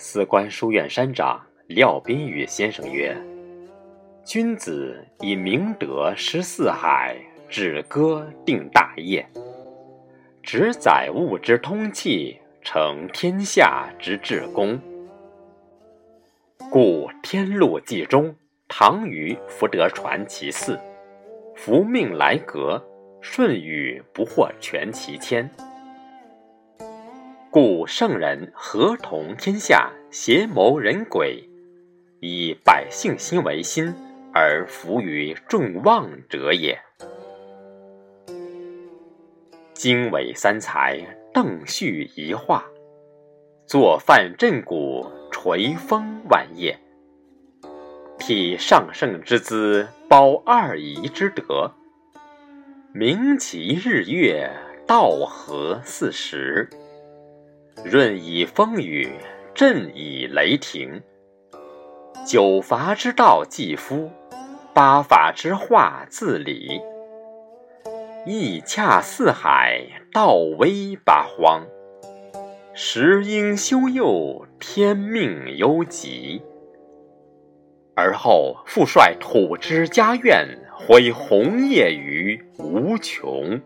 四关书院山长廖宾宇先生曰：“君子以明德识四海，止戈定大业，执载物之通气，成天下之至公。故天禄既中，唐虞福德传其四，福命来格，舜禹不获全其谦。”故圣人合同天下，协谋人鬼，以百姓心为心，而服于众望者也。经纬三才，邓续一画，作范振古，垂风万叶，体上圣之资，包二仪之德，明其日月，道合四时。润以风雨，震以雷霆。九伐之道继夫，八法之化自理。义洽四海，道威八荒。时应修佑，天命忧急。而后复率土之家苑，挥红叶于无穷。